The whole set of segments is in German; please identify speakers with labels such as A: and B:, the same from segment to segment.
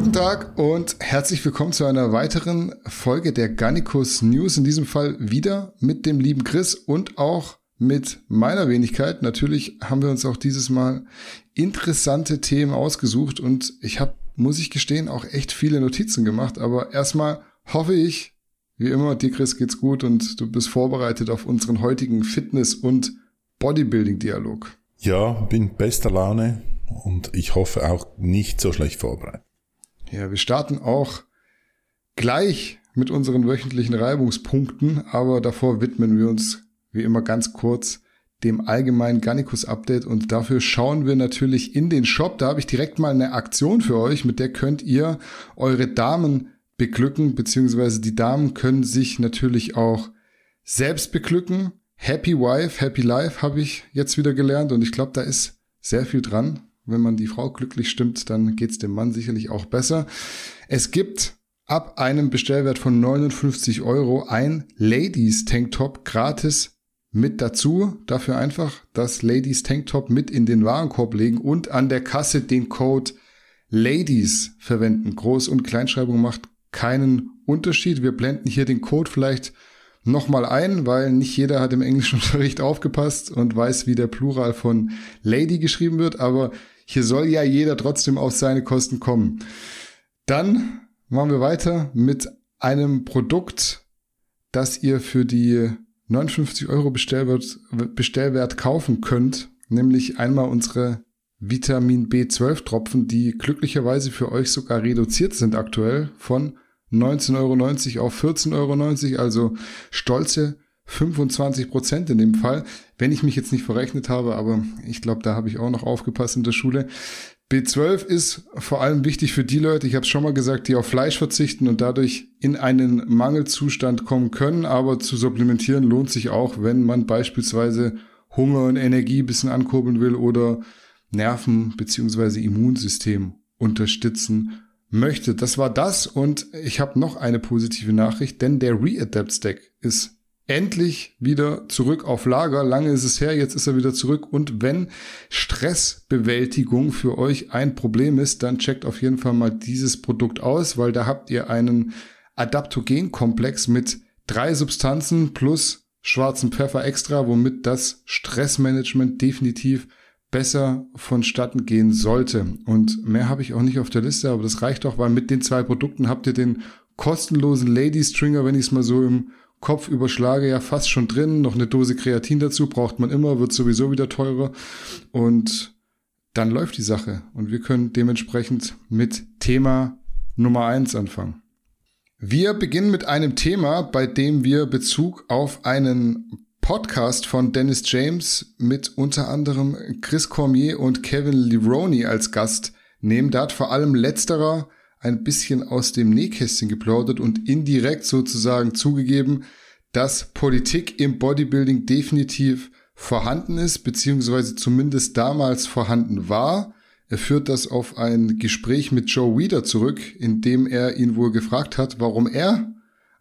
A: Guten Tag und herzlich willkommen zu einer weiteren Folge der Gannikus News. In diesem Fall wieder mit dem lieben Chris und auch mit meiner Wenigkeit. Natürlich haben wir uns auch dieses Mal interessante Themen ausgesucht und ich habe, muss ich gestehen, auch echt viele Notizen gemacht. Aber erstmal hoffe ich, wie immer, dir Chris geht's gut und du bist vorbereitet auf unseren heutigen Fitness- und Bodybuilding-Dialog.
B: Ja, bin bester Laune und ich hoffe auch nicht so schlecht vorbereitet.
A: Ja, wir starten auch gleich mit unseren wöchentlichen Reibungspunkten, aber davor widmen wir uns wie immer ganz kurz dem allgemeinen Gannikus-Update und dafür schauen wir natürlich in den Shop. Da habe ich direkt mal eine Aktion für euch, mit der könnt ihr eure Damen beglücken, beziehungsweise die Damen können sich natürlich auch selbst beglücken. Happy Wife, Happy Life habe ich jetzt wieder gelernt und ich glaube, da ist sehr viel dran wenn man die Frau glücklich stimmt, dann geht's dem Mann sicherlich auch besser. Es gibt ab einem Bestellwert von 59 Euro ein Ladies Tanktop gratis mit dazu. Dafür einfach das Ladies Tanktop mit in den Warenkorb legen und an der Kasse den Code Ladies verwenden. Groß- und Kleinschreibung macht keinen Unterschied. Wir blenden hier den Code vielleicht nochmal ein, weil nicht jeder hat im Englischunterricht aufgepasst und weiß, wie der Plural von Lady geschrieben wird, aber hier soll ja jeder trotzdem auf seine Kosten kommen. Dann machen wir weiter mit einem Produkt, das ihr für die 59 Euro Bestellwert, Bestellwert kaufen könnt, nämlich einmal unsere Vitamin B12 Tropfen, die glücklicherweise für euch sogar reduziert sind aktuell von 19,90 Euro auf 14,90 Euro, also stolze 25 Prozent in dem Fall, wenn ich mich jetzt nicht verrechnet habe, aber ich glaube, da habe ich auch noch aufgepasst in der Schule. B12 ist vor allem wichtig für die Leute, ich habe es schon mal gesagt, die auf Fleisch verzichten und dadurch in einen Mangelzustand kommen können, aber zu supplementieren lohnt sich auch, wenn man beispielsweise Hunger und Energie ein bisschen ankurbeln will oder Nerven beziehungsweise Immunsystem unterstützen möchte. Das war das und ich habe noch eine positive Nachricht, denn der Readapt Stack ist endlich wieder zurück auf Lager. Lange ist es her, jetzt ist er wieder zurück. Und wenn Stressbewältigung für euch ein Problem ist, dann checkt auf jeden Fall mal dieses Produkt aus, weil da habt ihr einen Adaptogenkomplex mit drei Substanzen plus schwarzen Pfeffer extra, womit das Stressmanagement definitiv besser vonstatten gehen sollte. Und mehr habe ich auch nicht auf der Liste, aber das reicht auch, weil mit den zwei Produkten habt ihr den kostenlosen Lady Stringer, wenn ich es mal so im Kopf überschlage, ja fast schon drin. Noch eine Dose Kreatin dazu braucht man immer, wird sowieso wieder teurer. Und dann läuft die Sache. Und wir können dementsprechend mit Thema Nummer eins anfangen. Wir beginnen mit einem Thema, bei dem wir Bezug auf einen Podcast von Dennis James mit unter anderem Chris Cormier und Kevin Leroney als Gast nehmen. Da hat vor allem letzterer ein bisschen aus dem Nähkästchen geplaudert und indirekt sozusagen zugegeben, dass Politik im Bodybuilding definitiv vorhanden ist, beziehungsweise zumindest damals vorhanden war. Er führt das auf ein Gespräch mit Joe Weeder zurück, in dem er ihn wohl gefragt hat, warum er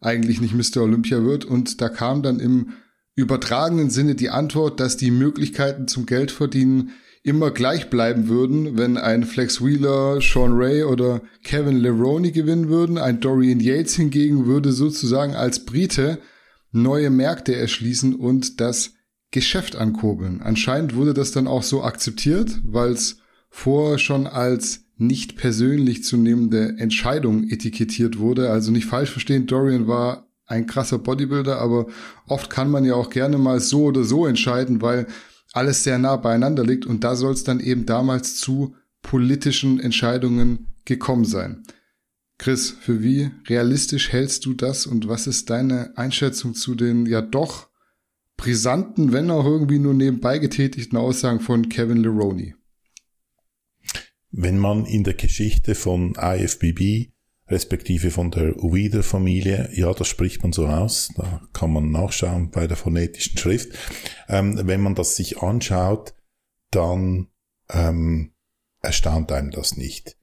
A: eigentlich nicht Mr. Olympia wird. Und da kam dann im übertragenen Sinne die Antwort, dass die Möglichkeiten zum Geldverdienen immer gleich bleiben würden, wenn ein Flex Wheeler, Sean Ray oder Kevin Leroney gewinnen würden. Ein Dorian Yates hingegen würde sozusagen als Brite neue Märkte erschließen und das Geschäft ankurbeln. Anscheinend wurde das dann auch so akzeptiert, weil es vorher schon als nicht persönlich zu nehmende Entscheidung etikettiert wurde. Also nicht falsch verstehen, Dorian war ein krasser Bodybuilder, aber oft kann man ja auch gerne mal so oder so entscheiden, weil alles sehr nah beieinander liegt und da soll es dann eben damals zu politischen Entscheidungen gekommen sein. Chris, für wie realistisch hältst du das und was ist deine Einschätzung zu den ja doch brisanten, wenn auch irgendwie nur nebenbei getätigten Aussagen von Kevin Leroney?
B: Wenn man in der Geschichte von IFBB respektive von der Uida-Familie. Ja, das spricht man so aus. Da kann man nachschauen bei der phonetischen Schrift. Ähm, wenn man das sich anschaut, dann ähm, erstaunt einem das nicht.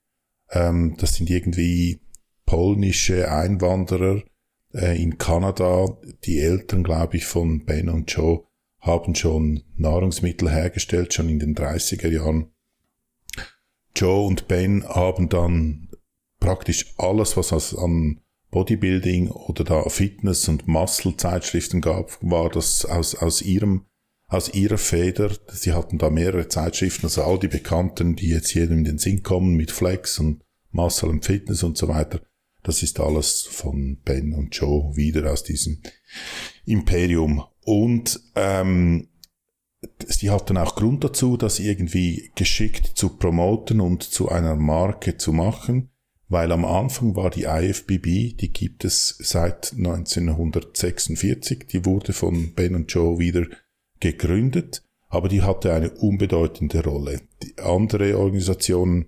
B: Ähm, das sind irgendwie polnische Einwanderer äh, in Kanada. Die Eltern, glaube ich, von Ben und Joe haben schon Nahrungsmittel hergestellt, schon in den 30er Jahren. Joe und Ben haben dann praktisch alles, was es an Bodybuilding oder da Fitness- und Muscle-Zeitschriften gab, war das aus, aus ihrem aus ihrer Feder. Sie hatten da mehrere Zeitschriften, also all die Bekannten, die jetzt jedem in den Sinn kommen, mit Flex und Muscle und Fitness und so weiter. Das ist alles von Ben und Joe wieder aus diesem Imperium. Und ähm, sie hatten auch Grund dazu, das irgendwie geschickt zu promoten und zu einer Marke zu machen, weil am Anfang war die IFBB, die gibt es seit 1946, die wurde von Ben und Joe wieder gegründet, aber die hatte eine unbedeutende Rolle. Die andere Organisationen,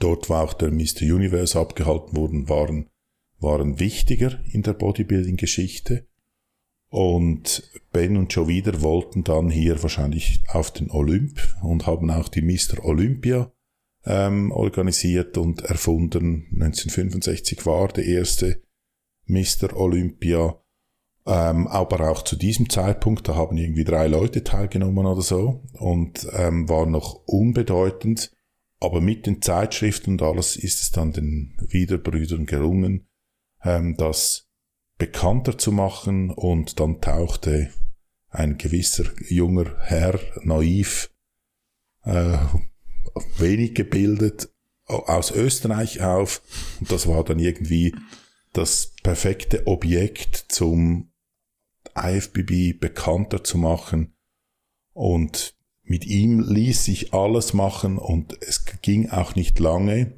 B: dort wo auch der Mr. Universe abgehalten wurden, waren, waren wichtiger in der Bodybuilding-Geschichte. Und Ben und Joe wieder wollten dann hier wahrscheinlich auf den Olymp und haben auch die Mr. Olympia ähm, organisiert und erfunden. 1965 war der erste Mr. Olympia ähm, aber auch zu diesem Zeitpunkt, da haben irgendwie drei Leute teilgenommen oder so und ähm, war noch unbedeutend. Aber mit den Zeitschriften und alles ist es dann den Wiederbrüdern gelungen, ähm, das bekannter zu machen und dann tauchte ein gewisser junger Herr, naiv, äh, wenig gebildet, aus Österreich auf und das war dann irgendwie das perfekte Objekt zum IFBB bekannter zu machen. Und mit ihm ließ sich alles machen und es ging auch nicht lange,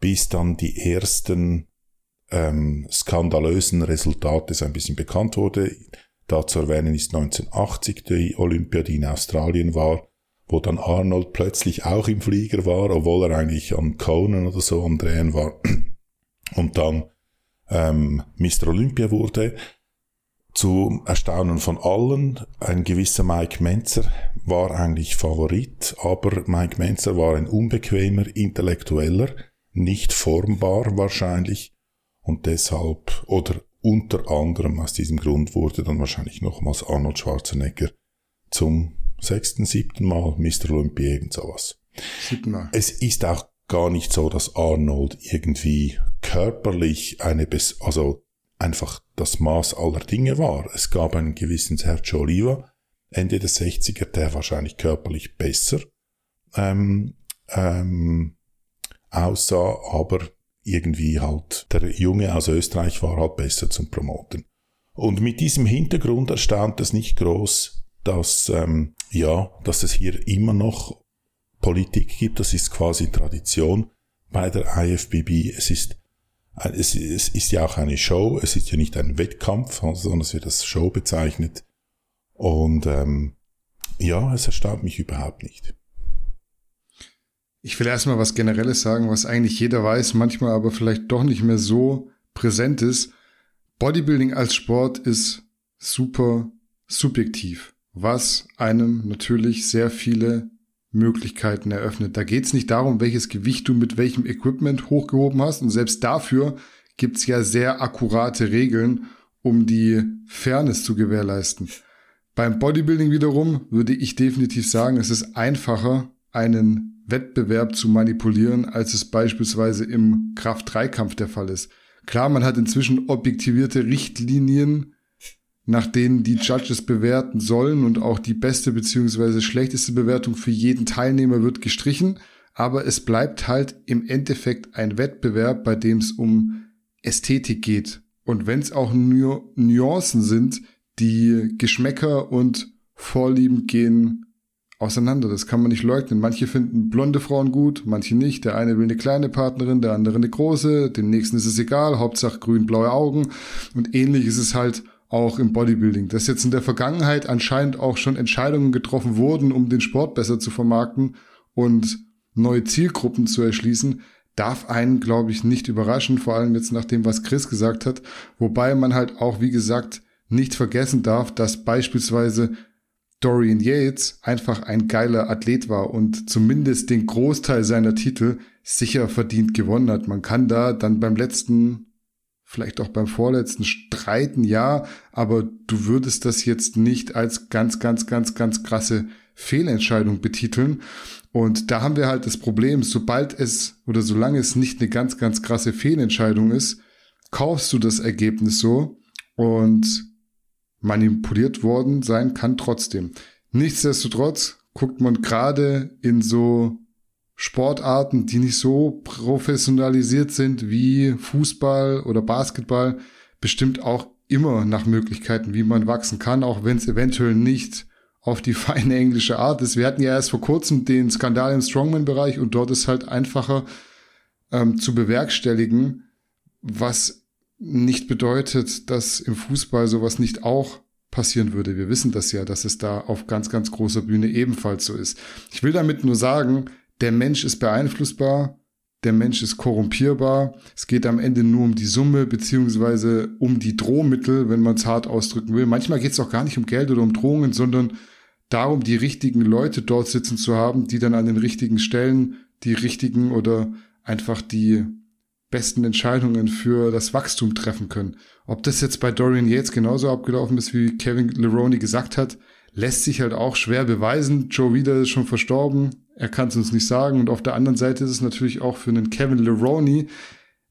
B: bis dann die ersten ähm, skandalösen Resultate so ein bisschen bekannt wurde. Da zu erwähnen ist 1980 die Olympiade in Australien war, wo dann Arnold plötzlich auch im Flieger war, obwohl er eigentlich an Conan oder so am Drehen war. Und dann ähm, Mr. Olympia wurde. Zu Erstaunen von allen, ein gewisser Mike Menzer war eigentlich Favorit, aber Mike Menzer war ein unbequemer Intellektueller, nicht formbar wahrscheinlich und deshalb oder unter anderem aus diesem Grund wurde dann wahrscheinlich nochmals Arnold Schwarzenegger zum sechsten, siebten Mal Mr. Olympia irgend sowas. Siebten Es ist auch gar nicht so, dass Arnold irgendwie körperlich eine, also einfach das Maß aller Dinge war. Es gab einen gewissen Sergio Oliva, Ende der 60er, der wahrscheinlich körperlich besser ähm, ähm, aussah, aber irgendwie halt der Junge aus Österreich war halt besser zum Promoten. Und mit diesem Hintergrund erstaunt es nicht groß, dass ähm, ja, dass es hier immer noch Politik gibt. Das ist quasi Tradition bei der IFBB. Es ist es, es ist ja auch eine Show, es ist ja nicht ein Wettkampf, sondern es wird als Show bezeichnet. Und ähm, ja, es erstaunt mich überhaupt nicht.
A: Ich will erstmal was Generelles sagen, was eigentlich jeder weiß, manchmal aber vielleicht doch nicht mehr so präsent ist. Bodybuilding als Sport ist super subjektiv, was einem natürlich sehr viele Möglichkeiten eröffnet. Da geht es nicht darum, welches Gewicht du mit welchem Equipment hochgehoben hast. Und selbst dafür gibt es ja sehr akkurate Regeln, um die Fairness zu gewährleisten. Beim Bodybuilding wiederum würde ich definitiv sagen, es ist einfacher, einen Wettbewerb zu manipulieren, als es beispielsweise im Kraft-3-Kampf der Fall ist. Klar, man hat inzwischen objektivierte Richtlinien, nach denen die Judges bewerten sollen und auch die beste beziehungsweise schlechteste Bewertung für jeden Teilnehmer wird gestrichen. Aber es bleibt halt im Endeffekt ein Wettbewerb, bei dem es um Ästhetik geht. Und wenn es auch nur Nuancen sind, die Geschmäcker und Vorlieben gehen auseinander. Das kann man nicht leugnen. Manche finden blonde Frauen gut, manche nicht. Der eine will eine kleine Partnerin, der andere eine große. Dem nächsten ist es egal. Hauptsache grün-blaue Augen. Und ähnlich ist es halt auch im Bodybuilding, dass jetzt in der Vergangenheit anscheinend auch schon Entscheidungen getroffen wurden, um den Sport besser zu vermarkten und neue Zielgruppen zu erschließen, darf einen, glaube ich, nicht überraschen, vor allem jetzt nach dem, was Chris gesagt hat, wobei man halt auch, wie gesagt, nicht vergessen darf, dass beispielsweise Dorian Yates einfach ein geiler Athlet war und zumindest den Großteil seiner Titel sicher verdient gewonnen hat. Man kann da dann beim letzten vielleicht auch beim vorletzten streiten, ja, aber du würdest das jetzt nicht als ganz, ganz, ganz, ganz krasse Fehlentscheidung betiteln. Und da haben wir halt das Problem, sobald es oder solange es nicht eine ganz, ganz krasse Fehlentscheidung ist, kaufst du das Ergebnis so und manipuliert worden sein kann trotzdem. Nichtsdestotrotz guckt man gerade in so Sportarten, die nicht so professionalisiert sind wie Fußball oder Basketball, bestimmt auch immer nach Möglichkeiten, wie man wachsen kann, auch wenn es eventuell nicht auf die feine englische Art ist. Wir hatten ja erst vor kurzem den Skandal im Strongman-Bereich und dort ist halt einfacher ähm, zu bewerkstelligen, was nicht bedeutet, dass im Fußball sowas nicht auch passieren würde. Wir wissen das ja, dass es da auf ganz, ganz großer Bühne ebenfalls so ist. Ich will damit nur sagen, der Mensch ist beeinflussbar, der Mensch ist korrumpierbar. Es geht am Ende nur um die Summe beziehungsweise um die Drohmittel, wenn man es hart ausdrücken will. Manchmal geht es auch gar nicht um Geld oder um Drohungen, sondern darum, die richtigen Leute dort sitzen zu haben, die dann an den richtigen Stellen die richtigen oder einfach die besten Entscheidungen für das Wachstum treffen können. Ob das jetzt bei Dorian Yates genauso abgelaufen ist, wie Kevin Leroney gesagt hat, lässt sich halt auch schwer beweisen. Joe Wieder ist schon verstorben, er kann es uns nicht sagen. Und auf der anderen Seite ist es natürlich auch für einen Kevin Leroney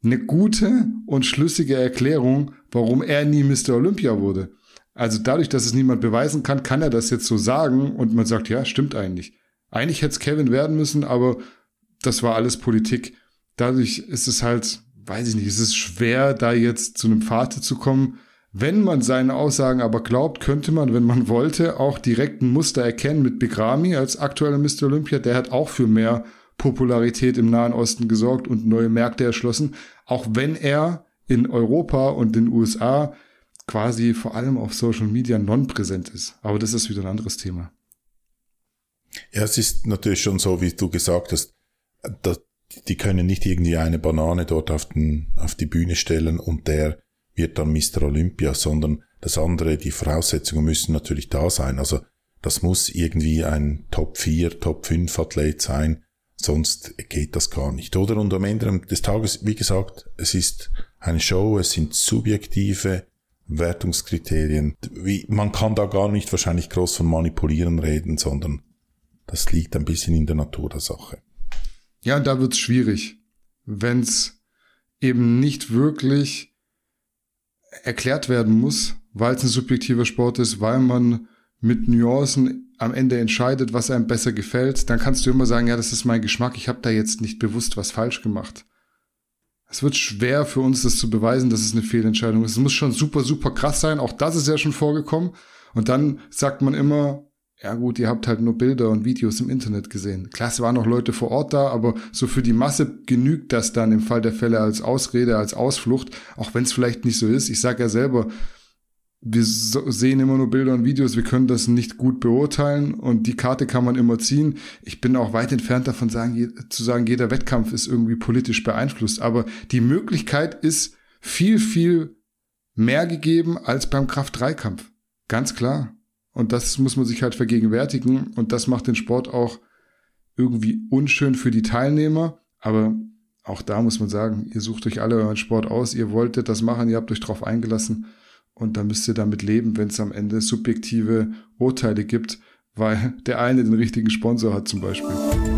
A: eine gute und schlüssige Erklärung, warum er nie Mr. Olympia wurde. Also dadurch, dass es niemand beweisen kann, kann er das jetzt so sagen und man sagt, ja, stimmt eigentlich. Eigentlich hätte es Kevin werden müssen, aber das war alles Politik. Dadurch ist es halt, weiß ich nicht, es ist schwer, da jetzt zu einem Pfad zu kommen. Wenn man seine Aussagen aber glaubt, könnte man, wenn man wollte, auch direkt ein Muster erkennen mit Bigrami als aktueller Mr. Olympia. Der hat auch für mehr Popularität im Nahen Osten gesorgt und neue Märkte erschlossen. Auch wenn er in Europa und den USA quasi vor allem auf Social Media non-präsent ist. Aber das ist wieder ein anderes Thema.
B: Ja, es ist natürlich schon so, wie du gesagt hast, dass die können nicht irgendwie eine Banane dort auf, den, auf die Bühne stellen und der wird dann Mr. Olympia, sondern das andere, die Voraussetzungen müssen natürlich da sein. Also das muss irgendwie ein Top 4, Top 5 Athlet sein, sonst geht das gar nicht. Oder? Und am Ende des Tages, wie gesagt, es ist eine Show, es sind subjektive Wertungskriterien. Wie, man kann da gar nicht wahrscheinlich groß von Manipulieren reden, sondern das liegt ein bisschen in der Natur der Sache.
A: Ja, da wird's schwierig, wenn's eben nicht wirklich erklärt werden muss, weil es ein subjektiver Sport ist, weil man mit Nuancen am Ende entscheidet, was einem besser gefällt, dann kannst du immer sagen, ja, das ist mein Geschmack, ich habe da jetzt nicht bewusst was falsch gemacht. Es wird schwer für uns, das zu beweisen, dass es eine Fehlentscheidung ist. Es muss schon super, super krass sein. Auch das ist ja schon vorgekommen. Und dann sagt man immer, ja gut, ihr habt halt nur Bilder und Videos im Internet gesehen. Klar, es waren noch Leute vor Ort da, aber so für die Masse genügt das dann im Fall der Fälle als Ausrede, als Ausflucht, auch wenn es vielleicht nicht so ist. Ich sage ja selber, wir so sehen immer nur Bilder und Videos, wir können das nicht gut beurteilen und die Karte kann man immer ziehen. Ich bin auch weit entfernt davon sagen, zu sagen, jeder Wettkampf ist irgendwie politisch beeinflusst, aber die Möglichkeit ist viel, viel mehr gegeben als beim Kraft-3-Kampf. Ganz klar. Und das muss man sich halt vergegenwärtigen. Und das macht den Sport auch irgendwie unschön für die Teilnehmer. Aber auch da muss man sagen, ihr sucht euch alle euren Sport aus, ihr wolltet das machen, ihr habt euch drauf eingelassen. Und da müsst ihr damit leben, wenn es am Ende subjektive Urteile gibt, weil der eine den richtigen Sponsor hat zum Beispiel.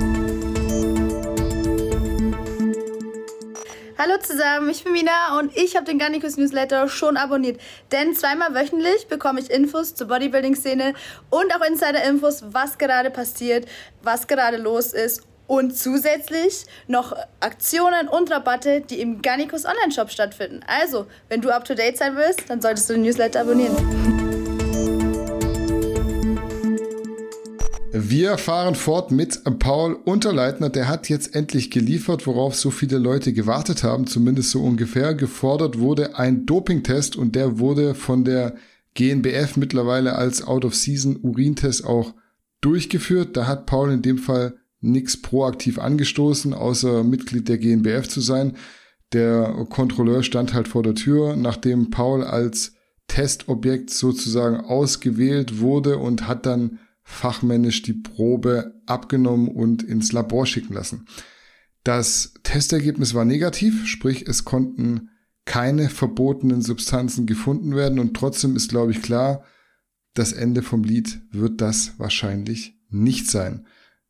C: Hallo zusammen, ich bin Mina und ich habe den Garnicus Newsletter schon abonniert. Denn zweimal wöchentlich bekomme ich Infos zur Bodybuilding-Szene und auch Insider-Infos, was gerade passiert, was gerade los ist und zusätzlich noch Aktionen und Rabatte, die im Garnicus Online-Shop stattfinden. Also, wenn du up-to-date sein willst, dann solltest du den Newsletter abonnieren.
A: Wir fahren fort mit Paul Unterleitner. Der hat jetzt endlich geliefert, worauf so viele Leute gewartet haben, zumindest so ungefähr. Gefordert wurde ein Dopingtest und der wurde von der GNBF mittlerweile als Out-of-Season-Urintest auch durchgeführt. Da hat Paul in dem Fall nichts proaktiv angestoßen, außer Mitglied der GNBF zu sein. Der Kontrolleur stand halt vor der Tür, nachdem Paul als Testobjekt sozusagen ausgewählt wurde und hat dann fachmännisch die Probe abgenommen und ins Labor schicken lassen. Das Testergebnis war negativ, sprich es konnten keine verbotenen Substanzen gefunden werden und trotzdem ist, glaube ich, klar, das Ende vom Lied wird das wahrscheinlich nicht sein.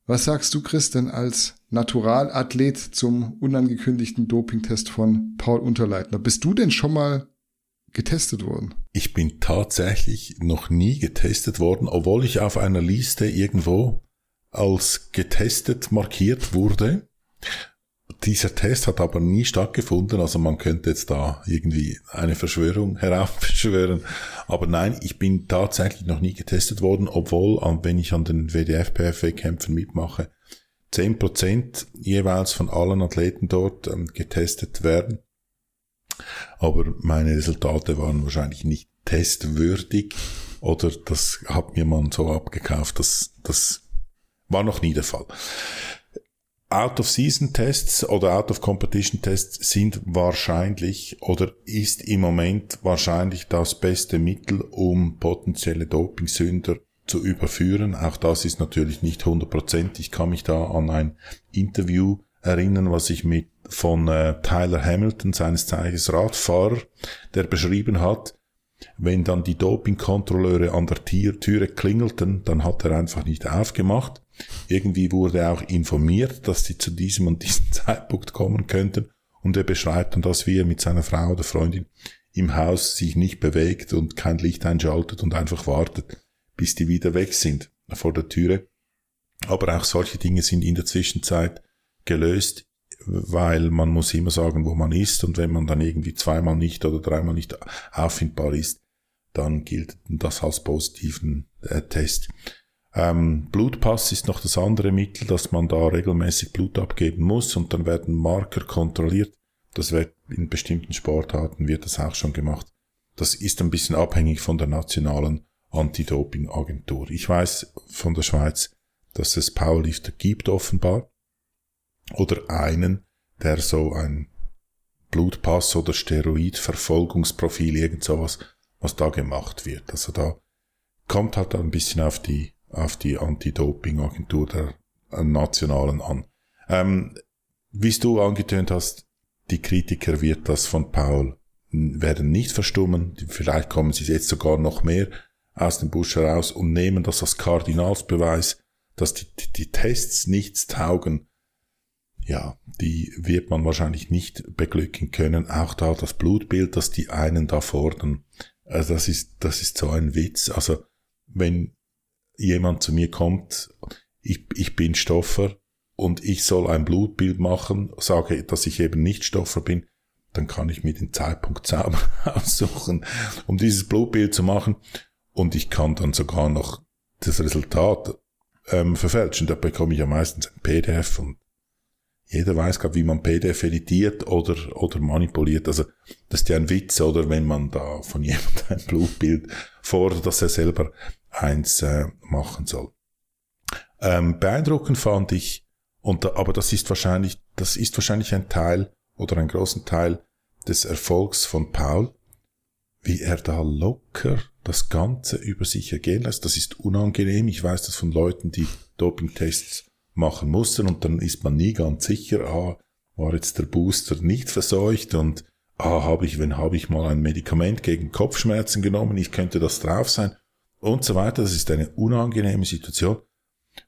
A: Was sagst du, Chris, denn als Naturalathlet zum unangekündigten Dopingtest von Paul Unterleitner? Bist du denn schon mal getestet worden?
B: Ich bin tatsächlich noch nie getestet worden, obwohl ich auf einer Liste irgendwo als getestet markiert wurde. Dieser Test hat aber nie stattgefunden, also man könnte jetzt da irgendwie eine Verschwörung heraufbeschwören. Aber nein, ich bin tatsächlich noch nie getestet worden, obwohl, wenn ich an den WDF-PFW-Kämpfen mitmache, zehn Prozent jeweils von allen Athleten dort ähm, getestet werden. Aber meine Resultate waren wahrscheinlich nicht testwürdig oder das hat mir man so abgekauft, dass das war noch nie der Fall. Out-of-Season-Tests oder Out-of-Competition-Tests sind wahrscheinlich oder ist im Moment wahrscheinlich das beste Mittel, um potenzielle Dopingsünder zu überführen. Auch das ist natürlich nicht 100%. Ich kann mich da an ein Interview erinnern, was ich mit von äh, Tyler Hamilton, seines Zeichens Radfahrer, der beschrieben hat, wenn dann die Dopingkontrolleure an der Türe klingelten, dann hat er einfach nicht aufgemacht. Irgendwie wurde auch informiert, dass sie zu diesem und diesem Zeitpunkt kommen könnten. Und er beschreibt dann das, wie er mit seiner Frau oder Freundin im Haus sich nicht bewegt und kein Licht einschaltet und einfach wartet, bis die wieder weg sind vor der Türe. Aber auch solche Dinge sind in der Zwischenzeit gelöst, weil man muss immer sagen, wo man ist und wenn man dann irgendwie zweimal nicht oder dreimal nicht auffindbar ist, dann gilt das als positiven äh, Test. Ähm, Blutpass ist noch das andere Mittel, dass man da regelmäßig Blut abgeben muss und dann werden Marker kontrolliert. Das wird in bestimmten Sportarten wird das auch schon gemacht. Das ist ein bisschen abhängig von der nationalen Anti-Doping-Agentur. Ich weiß von der Schweiz, dass es Powerlifter gibt offenbar oder einen, der so ein Blutpass oder Steroidverfolgungsprofil, irgend sowas, was da gemacht wird. Also da kommt halt ein bisschen auf die, auf die Anti-Doping-Agentur der äh, Nationalen an. Ähm, wie du angetönt hast, die Kritiker wird das von Paul werden nicht verstummen. Vielleicht kommen sie jetzt sogar noch mehr aus dem Busch heraus und nehmen das als Kardinalsbeweis, dass die, die, die Tests nichts taugen ja, die wird man wahrscheinlich nicht beglücken können. Auch da das Blutbild, das die einen da fordern. Also das ist, das ist so ein Witz. Also wenn jemand zu mir kommt, ich, ich bin Stoffer und ich soll ein Blutbild machen, sage, dass ich eben nicht Stoffer bin, dann kann ich mir den Zeitpunkt sauber aussuchen, um dieses Blutbild zu machen. Und ich kann dann sogar noch das Resultat ähm, verfälschen. Da bekomme ich ja meistens ein PDF und jeder weiß gerade, wie man PDF editiert oder, oder manipuliert. Also, das ist ja ein Witz, oder wenn man da von jemandem ein Blutbild fordert, dass er selber eins äh, machen soll. Ähm, beeindruckend fand ich, und da, aber das ist wahrscheinlich, das ist wahrscheinlich ein Teil oder ein großen Teil des Erfolgs von Paul, wie er da locker das Ganze über sich ergehen lässt. Das ist unangenehm. Ich weiß das von Leuten, die Dopingtests machen mussten und dann ist man nie ganz sicher, ah, war jetzt der Booster nicht verseucht und ah, habe ich, wenn habe ich mal ein Medikament gegen Kopfschmerzen genommen, ich könnte das drauf sein und so weiter. Das ist eine unangenehme Situation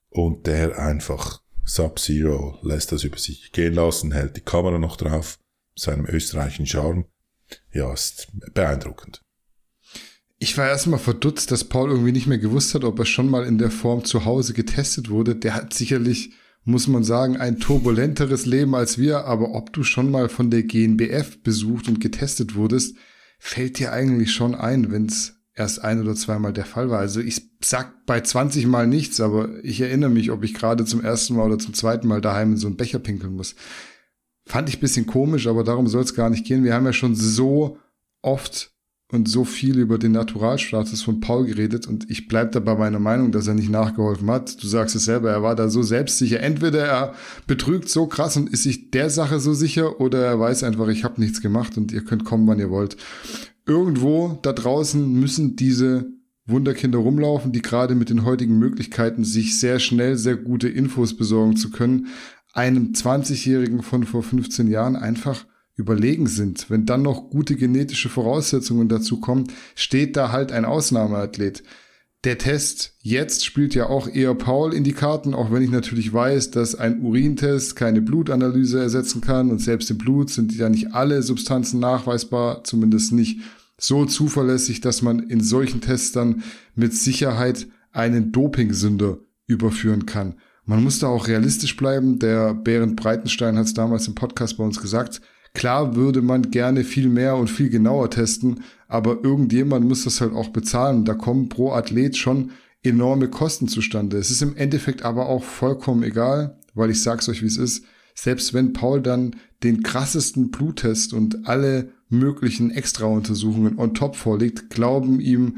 B: und der einfach Sub-Zero lässt das über sich gehen lassen, hält die Kamera noch drauf, seinem österreichischen Charme. Ja, ist beeindruckend.
A: Ich war erstmal verdutzt, dass Paul irgendwie nicht mehr gewusst hat, ob er schon mal in der Form zu Hause getestet wurde. Der hat sicherlich, muss man sagen, ein turbulenteres Leben als wir, aber ob du schon mal von der GNBF besucht und getestet wurdest, fällt dir eigentlich schon ein, wenn es erst ein oder zweimal der Fall war. Also ich sag bei 20 Mal nichts, aber ich erinnere mich, ob ich gerade zum ersten Mal oder zum zweiten Mal daheim in so einen Becher pinkeln muss. Fand ich bisschen komisch, aber darum soll es gar nicht gehen. Wir haben ja schon so oft und so viel über den Naturalstatus von Paul geredet und ich bleib da bei meiner Meinung, dass er nicht nachgeholfen hat. Du sagst es selber, er war da so selbstsicher. Entweder er betrügt so krass und ist sich der Sache so sicher oder er weiß einfach, ich habe nichts gemacht und ihr könnt kommen, wann ihr wollt. Irgendwo da draußen müssen diese Wunderkinder rumlaufen, die gerade mit den heutigen Möglichkeiten sich sehr schnell sehr gute Infos besorgen zu können, einem 20-Jährigen von vor 15 Jahren einfach überlegen sind, wenn dann noch gute genetische Voraussetzungen dazu kommen, steht da halt ein Ausnahmeathlet. der Test jetzt spielt ja auch eher Paul in die Karten, auch wenn ich natürlich weiß, dass ein Urintest keine Blutanalyse ersetzen kann und selbst im Blut sind ja nicht alle Substanzen nachweisbar, zumindest nicht so zuverlässig, dass man in solchen Tests dann mit Sicherheit einen Dopingsünder überführen kann. Man muss da auch realistisch bleiben. Der Berend Breitenstein hat es damals im Podcast bei uns gesagt. Klar würde man gerne viel mehr und viel genauer testen, aber irgendjemand muss das halt auch bezahlen. Da kommen pro Athlet schon enorme Kosten zustande. Es ist im Endeffekt aber auch vollkommen egal, weil ich sag's euch, wie es ist. Selbst wenn Paul dann den krassesten Bluttest und alle möglichen Extrauntersuchungen on top vorlegt, glauben ihm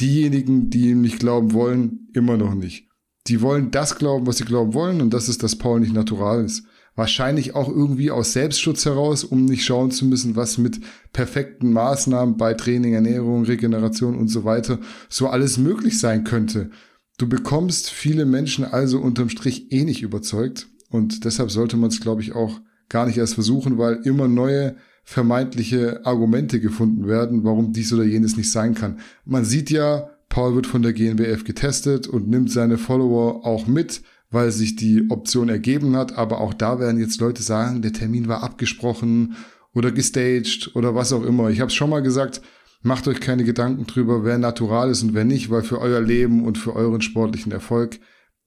A: diejenigen, die ihm nicht glauben wollen, immer noch nicht. Die wollen das glauben, was sie glauben wollen, und das ist, dass Paul nicht natural ist. Wahrscheinlich auch irgendwie aus Selbstschutz heraus, um nicht schauen zu müssen, was mit perfekten Maßnahmen bei Training, Ernährung, Regeneration und so weiter so alles möglich sein könnte. Du bekommst viele Menschen also unterm Strich eh nicht überzeugt und deshalb sollte man es, glaube ich, auch gar nicht erst versuchen, weil immer neue vermeintliche Argumente gefunden werden, warum dies oder jenes nicht sein kann. Man sieht ja, Paul wird von der GNBF getestet und nimmt seine Follower auch mit weil sich die Option ergeben hat. Aber auch da werden jetzt Leute sagen, der Termin war abgesprochen oder gestaged oder was auch immer. Ich habe es schon mal gesagt, macht euch keine Gedanken drüber, wer natural ist und wer nicht, weil für euer Leben und für euren sportlichen Erfolg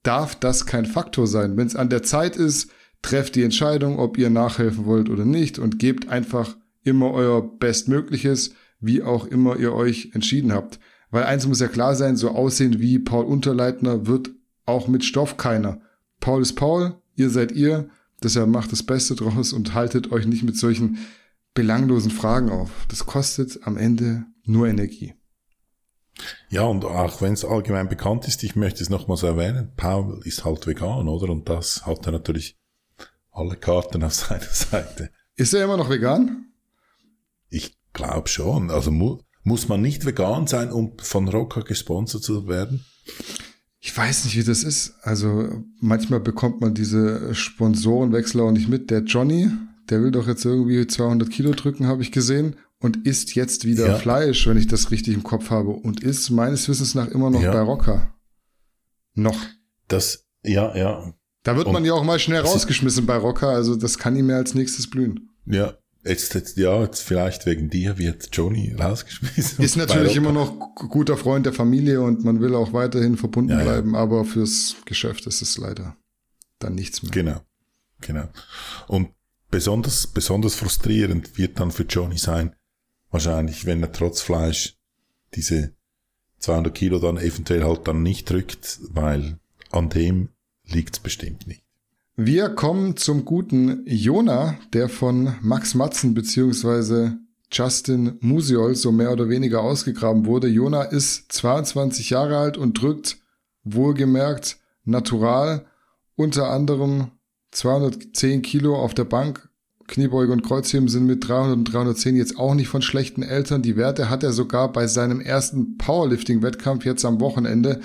A: darf das kein Faktor sein. Wenn es an der Zeit ist, trefft die Entscheidung, ob ihr nachhelfen wollt oder nicht und gebt einfach immer euer Bestmögliches, wie auch immer ihr euch entschieden habt. Weil eins muss ja klar sein, so aussehen wie Paul Unterleitner wird auch mit Stoff keiner. Paul ist Paul, ihr seid ihr, deshalb macht das Beste draus und haltet euch nicht mit solchen belanglosen Fragen auf. Das kostet am Ende nur Energie.
B: Ja, und auch wenn es allgemein bekannt ist, ich möchte es nochmals erwähnen, Paul ist halt vegan, oder? Und das hat er natürlich alle Karten auf seiner Seite.
A: Ist er immer noch vegan?
B: Ich glaube schon. Also mu muss man nicht vegan sein, um von Rocker gesponsert zu werden?
A: Ich weiß nicht, wie das ist. Also manchmal bekommt man diese Sponsorenwechsel auch nicht mit. Der Johnny, der will doch jetzt irgendwie 200 Kilo drücken, habe ich gesehen. Und isst jetzt wieder ja. Fleisch, wenn ich das richtig im Kopf habe. Und ist meines Wissens nach immer noch ja. bei Rocker. Noch.
B: Das, ja, ja.
A: Da wird und man ja auch mal schnell rausgeschmissen bei Rocker. Also das kann ihm ja als nächstes blühen.
B: Ja, Jetzt, jetzt, ja, jetzt vielleicht wegen dir wird Johnny rausgeschmissen.
A: Ist natürlich immer noch guter Freund der Familie und man will auch weiterhin verbunden ja, bleiben, ja. aber fürs Geschäft ist es leider dann nichts mehr.
B: Genau, genau. Und besonders, besonders frustrierend wird dann für Johnny sein, wahrscheinlich, wenn er trotz Fleisch diese 200 Kilo dann eventuell halt dann nicht drückt, weil an dem liegt's bestimmt nicht.
A: Wir kommen zum guten Jona, der von Max Matzen beziehungsweise Justin Musiol so mehr oder weniger ausgegraben wurde. Jona ist 22 Jahre alt und drückt wohlgemerkt natural unter anderem 210 Kilo auf der Bank. Kniebeuge und Kreuzheben sind mit 300 und 310 jetzt auch nicht von schlechten Eltern. Die Werte hat er sogar bei seinem ersten Powerlifting-Wettkampf jetzt am Wochenende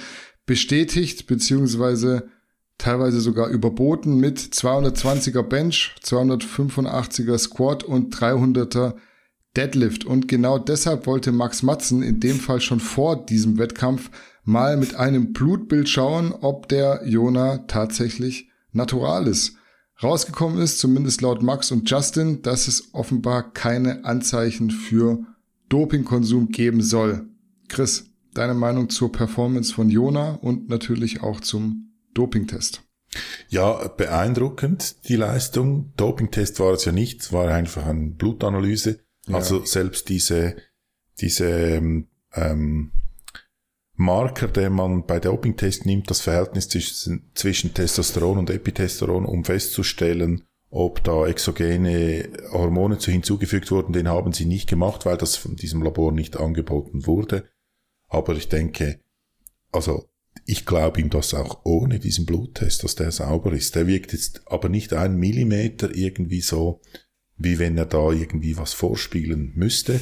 A: bestätigt beziehungsweise teilweise sogar überboten mit 220er Bench, 285er Squat und 300er Deadlift. Und genau deshalb wollte Max Matzen in dem Fall schon vor diesem Wettkampf mal mit einem Blutbild schauen, ob der Jona tatsächlich natural ist. Rausgekommen ist, zumindest laut Max und Justin, dass es offenbar keine Anzeichen für Dopingkonsum geben soll. Chris, deine Meinung zur Performance von Jona und natürlich auch zum Dopingtest.
B: Ja, beeindruckend die Leistung. Dopingtest war es ja nicht, es war einfach eine Blutanalyse. Ja. Also selbst diese, diese ähm, ähm, Marker, den man bei Dopingtest nimmt, das Verhältnis zwischen, zwischen Testosteron und Epitestosteron, um festzustellen, ob da exogene Hormone zu hinzugefügt wurden, den haben sie nicht gemacht, weil das von diesem Labor nicht angeboten wurde. Aber ich denke, also ich glaube ihm das auch ohne diesen Bluttest, dass der sauber ist. Der wirkt jetzt aber nicht einen Millimeter irgendwie so, wie wenn er da irgendwie was vorspielen müsste.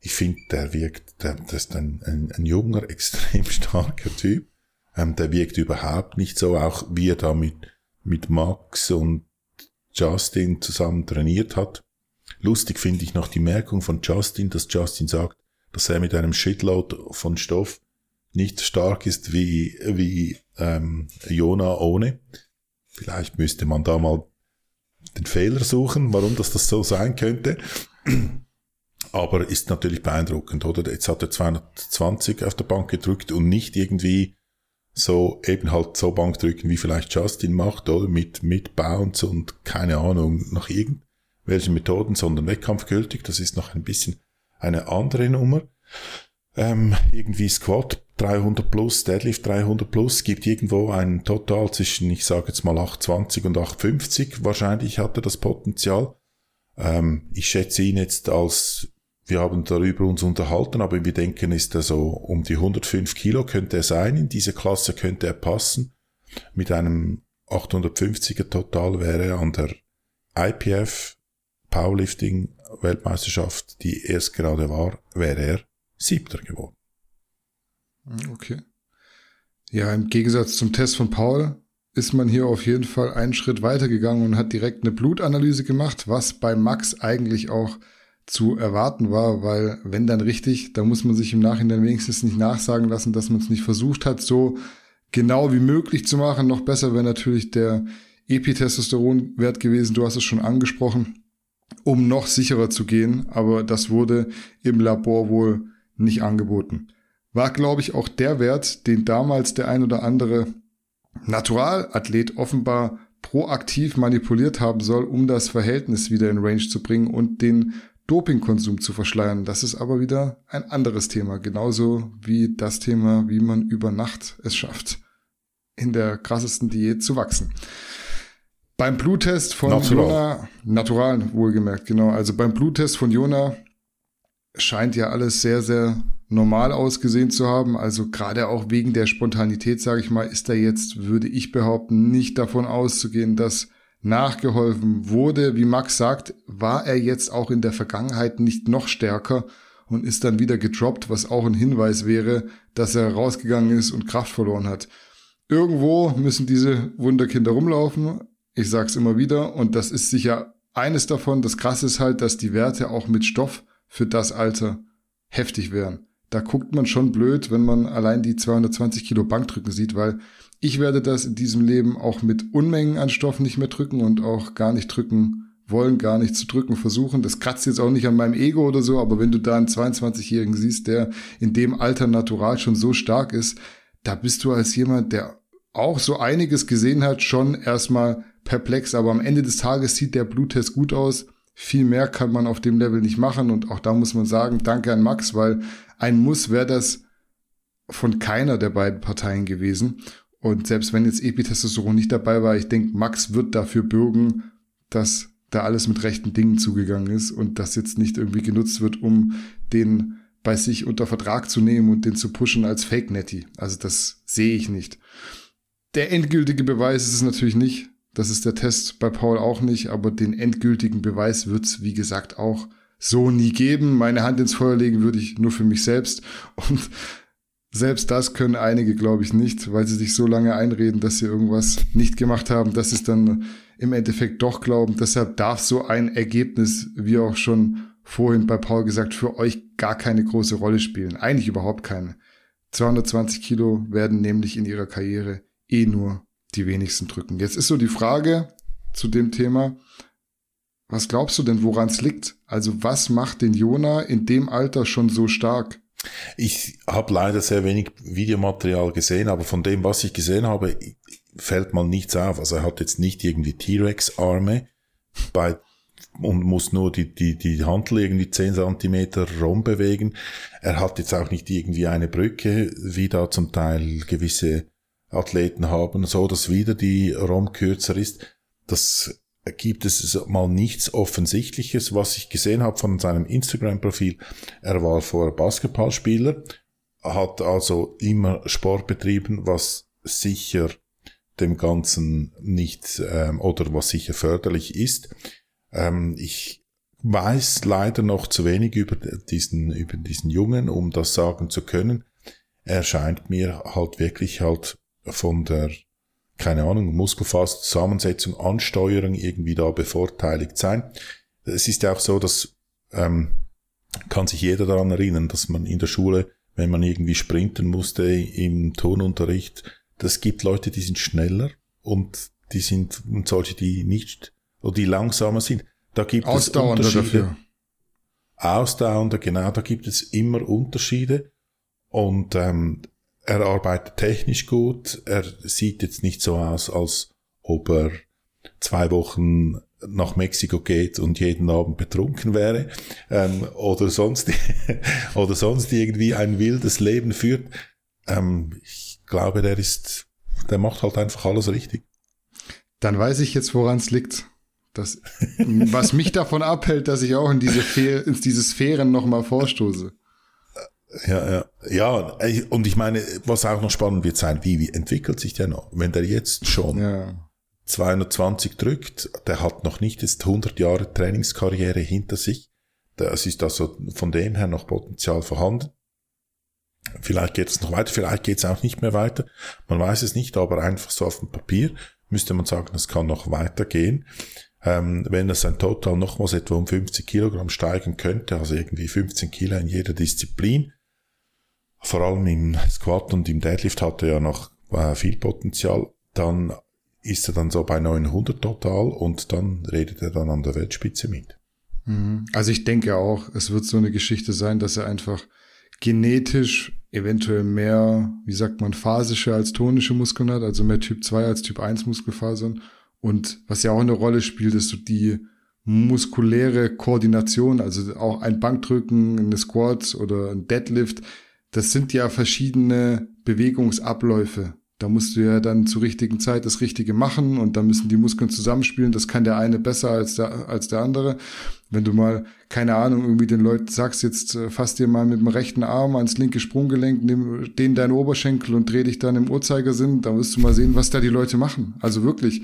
B: Ich finde, der wirkt, der, das ist ein, ein, ein junger, extrem starker Typ. Ähm, der wirkt überhaupt nicht so, auch wie er da mit, mit Max und Justin zusammen trainiert hat. Lustig finde ich noch die Merkung von Justin, dass Justin sagt, dass er mit einem Shitload von Stoff nicht stark ist wie, wie ähm, Jona ohne. Vielleicht müsste man da mal den Fehler suchen, warum das, das so sein könnte. Aber ist natürlich beeindruckend, oder? Jetzt hat er 220 auf der Bank gedrückt und nicht irgendwie so eben halt so Bank drücken, wie vielleicht Justin macht, oder? Mit, mit Bounce und keine Ahnung, nach irgendwelchen Methoden, sondern wettkampfgültig. Das ist noch ein bisschen eine andere Nummer. Ähm, irgendwie Squat 300 plus, Deadlift 300 plus, gibt irgendwo ein Total zwischen, ich sage jetzt mal 820 und 850. Wahrscheinlich hat er das Potenzial. Ähm, ich schätze ihn jetzt als, wir haben darüber uns unterhalten, aber wir denken, ist er so um die 105 Kilo könnte er sein. In diese Klasse könnte er passen. Mit einem 850er Total wäre er an der IPF Powerlifting Weltmeisterschaft, die erst gerade war, wäre er siebter geworden.
A: Hm, okay. Ja, im Gegensatz zum Test von Paul ist man hier auf jeden Fall einen Schritt weitergegangen und hat direkt eine Blutanalyse gemacht, was bei Max eigentlich auch zu erwarten war, weil wenn dann richtig, da muss man sich im Nachhinein wenigstens nicht nachsagen lassen, dass man es nicht versucht hat, so genau wie möglich zu machen. Noch besser wäre natürlich der Epitestosteronwert gewesen, du hast es schon angesprochen, um noch sicherer zu gehen, aber das wurde im Labor wohl nicht angeboten. War, glaube ich, auch der Wert, den damals der ein oder andere Naturalathlet offenbar proaktiv manipuliert haben soll, um das Verhältnis wieder in Range zu bringen und den Dopingkonsum zu verschleiern. Das ist aber wieder ein anderes Thema, genauso wie das Thema, wie man über Nacht es schafft, in der krassesten Diät zu wachsen. Beim Bluttest von Natural. Jona, natural wohlgemerkt, genau, also beim Bluttest von Jona scheint ja alles sehr, sehr normal ausgesehen zu haben. Also gerade auch wegen der Spontanität, sage ich mal, ist da jetzt, würde ich behaupten, nicht davon auszugehen, dass nachgeholfen wurde. Wie Max sagt, war er jetzt auch in der Vergangenheit nicht noch stärker und ist dann wieder gedroppt, was auch ein Hinweis wäre, dass er rausgegangen ist und Kraft verloren hat. Irgendwo müssen diese Wunderkinder rumlaufen. Ich sag's immer wieder und das ist sicher eines davon. Das Krasse ist halt, dass die Werte auch mit Stoff für das Alter heftig wären. Da guckt man schon blöd, wenn man allein die 220 Kilo Bankdrücken sieht, weil ich werde das in diesem Leben auch mit Unmengen an Stoff nicht mehr drücken und auch gar nicht drücken wollen, gar nicht zu drücken versuchen. Das kratzt jetzt auch nicht an meinem Ego oder so, aber wenn du da einen 22-Jährigen siehst, der in dem Alter natural schon so stark ist, da bist du als jemand, der auch so einiges gesehen hat, schon erstmal perplex. Aber am Ende des Tages sieht der Bluttest gut aus. Viel mehr kann man auf dem Level nicht machen und auch da muss man sagen, danke an Max, weil ein Muss wäre das von keiner der beiden Parteien gewesen. Und selbst wenn jetzt Epitestosteron nicht dabei war, ich denke, Max wird dafür bürgen, dass da alles mit rechten Dingen zugegangen ist und das jetzt nicht irgendwie genutzt wird, um den bei sich unter Vertrag zu nehmen und den zu pushen als Fake Netty. Also das sehe ich nicht. Der endgültige Beweis ist es natürlich nicht. Das ist der Test bei Paul auch nicht, aber den endgültigen Beweis wird es, wie gesagt, auch so nie geben. Meine Hand ins Feuer legen würde ich nur für mich selbst. Und selbst das können einige, glaube ich, nicht, weil sie sich so lange einreden, dass sie irgendwas nicht gemacht haben, dass sie es dann im Endeffekt doch glauben. Deshalb darf so ein Ergebnis, wie auch schon vorhin bei Paul gesagt, für euch gar keine große Rolle spielen. Eigentlich überhaupt keine. 220 Kilo werden nämlich in ihrer Karriere eh nur die wenigsten drücken. Jetzt ist so die Frage zu dem Thema, was glaubst du denn, woran es liegt? Also was macht den Jona in dem Alter schon so stark?
B: Ich habe leider sehr wenig Videomaterial gesehen, aber von dem, was ich gesehen habe, fällt mal nichts auf. Also er hat jetzt nicht irgendwie T-Rex-Arme und muss nur die, die, die Handel irgendwie 10 Zentimeter rumbewegen. Er hat jetzt auch nicht irgendwie eine Brücke, wie da zum Teil gewisse Athleten haben, so dass wieder die ROM kürzer ist. Das gibt es mal nichts Offensichtliches, was ich gesehen habe von seinem Instagram-Profil. Er war vorher Basketballspieler, hat also immer Sport betrieben, was sicher dem Ganzen nicht ähm, oder was sicher förderlich ist. Ähm, ich weiß leider noch zu wenig über diesen über diesen Jungen, um das sagen zu können. Er scheint mir halt wirklich halt von der, keine Ahnung, Muskelfaserzusammensetzung, Ansteuerung irgendwie da bevorteiligt sein. Es ist ja auch so, dass ähm, kann sich jeder daran erinnern, dass man in der Schule wenn man irgendwie sprinten musste im Tonunterricht. Das gibt Leute, die sind schneller und die sind und solche, die nicht oder die langsamer sind. Da gibt es Unterschiede. Dafür. Ausdauernder, genau, da gibt es immer Unterschiede. Und ähm, er arbeitet technisch gut. Er sieht jetzt nicht so aus, als ob er zwei Wochen nach Mexiko geht und jeden Abend betrunken wäre ähm, oder sonst oder sonst irgendwie ein wildes Leben führt. Ähm, ich glaube, der ist, der macht halt einfach alles richtig.
A: Dann weiß ich jetzt, woran es liegt. Das, was mich davon abhält, dass ich auch in diese, in diese Sphären nochmal vorstoße.
B: Ja, ja, ja. Und ich meine, was auch noch spannend wird sein, wie, wie entwickelt sich der noch? Wenn der jetzt schon ja. 220 drückt, der hat noch nicht jetzt 100 Jahre Trainingskarriere hinter sich. Das ist also von dem her noch Potenzial vorhanden. Vielleicht geht es noch weiter, vielleicht geht es auch nicht mehr weiter. Man weiß es nicht, aber einfach so auf dem Papier müsste man sagen, es kann noch weitergehen. Ähm, wenn das ein Total nochmals etwa um 50 Kilogramm steigen könnte, also irgendwie 15 Kilo in jeder Disziplin, vor allem im Squat und im Deadlift hat er ja noch äh, viel Potenzial, dann ist er dann so bei 900 total und dann redet er dann an der Weltspitze mit.
A: Mhm. Also ich denke auch, es wird so eine Geschichte sein, dass er einfach genetisch eventuell mehr, wie sagt man, phasische als tonische Muskeln hat, also mehr Typ 2 als Typ 1 Muskelfasern. Und was ja auch eine Rolle spielt, ist so die muskuläre Koordination, also auch ein Bankdrücken, eine Squat oder ein Deadlift, das sind ja verschiedene Bewegungsabläufe. Da musst du ja dann zur richtigen Zeit das Richtige machen und dann müssen die Muskeln zusammenspielen. Das kann der eine besser als der, als der andere. Wenn du mal, keine Ahnung, irgendwie den Leuten sagst, jetzt äh, fass dir mal mit dem rechten Arm ans linke Sprunggelenk, nimm den deinen Oberschenkel und dreh dich dann im Uhrzeigersinn, dann wirst du mal sehen, was da die Leute machen. Also wirklich.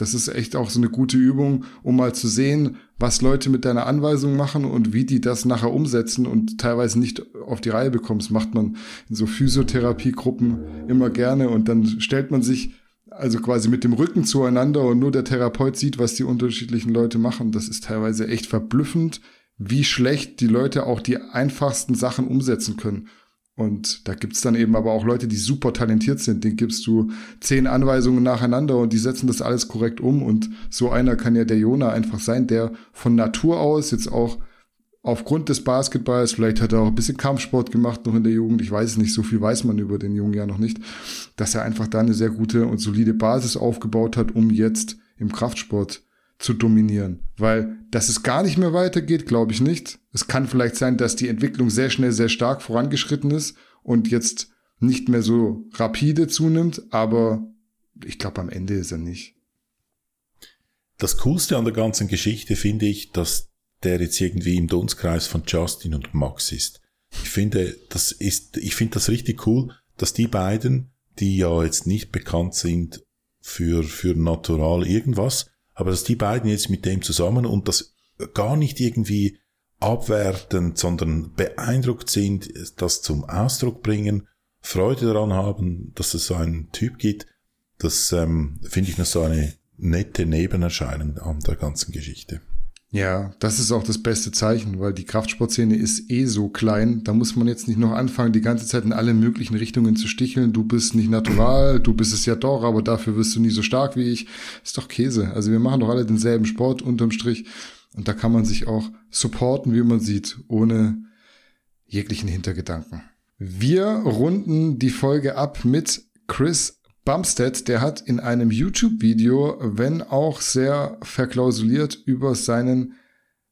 A: Das ist echt auch so eine gute Übung, um mal zu sehen, was Leute mit deiner Anweisung machen und wie die das nachher umsetzen und teilweise nicht auf die Reihe bekommen. Das macht man in so Physiotherapiegruppen immer gerne und dann stellt man sich also quasi mit dem Rücken zueinander und nur der Therapeut sieht, was die unterschiedlichen Leute machen. Das ist teilweise echt verblüffend, wie schlecht die Leute auch die einfachsten Sachen umsetzen können. Und da gibt's dann eben aber auch Leute, die super talentiert sind. Den gibst du zehn Anweisungen nacheinander und die setzen das alles korrekt um. Und so einer kann ja der Jona einfach sein, der von Natur aus jetzt auch aufgrund des Basketballs, vielleicht hat er auch ein bisschen Kampfsport gemacht noch in der Jugend, ich weiß es nicht, so viel weiß man über den Jungen ja noch nicht, dass er einfach da eine sehr gute und solide Basis aufgebaut hat, um jetzt im Kraftsport zu dominieren. Weil, dass es gar nicht mehr weitergeht, glaube ich nicht. Es kann vielleicht sein, dass die Entwicklung sehr schnell, sehr stark vorangeschritten ist und jetzt nicht mehr so rapide zunimmt, aber ich glaube, am Ende ist er nicht.
B: Das Coolste an der ganzen Geschichte finde ich, dass der jetzt irgendwie im Dunstkreis von Justin und Max ist. Ich finde, das ist, ich finde das richtig cool, dass die beiden, die ja jetzt nicht bekannt sind für, für natural irgendwas, aber dass die beiden jetzt mit dem zusammen und das gar nicht irgendwie abwertend, sondern beeindruckt sind, das zum Ausdruck bringen, Freude daran haben, dass es so einen Typ gibt, das ähm, finde ich noch so eine nette Nebenerscheinung an der ganzen Geschichte.
A: Ja, das ist auch das beste Zeichen, weil die Kraftsportszene ist eh so klein. Da muss man jetzt nicht noch anfangen, die ganze Zeit in alle möglichen Richtungen zu sticheln. Du bist nicht natural, du bist es ja doch, aber dafür wirst du nie so stark wie ich. Ist doch Käse. Also wir machen doch alle denselben Sport unterm Strich. Und da kann man sich auch supporten, wie man sieht, ohne jeglichen Hintergedanken. Wir runden die Folge ab mit Chris Bumstead, der hat in einem YouTube-Video, wenn auch sehr verklausuliert, über seinen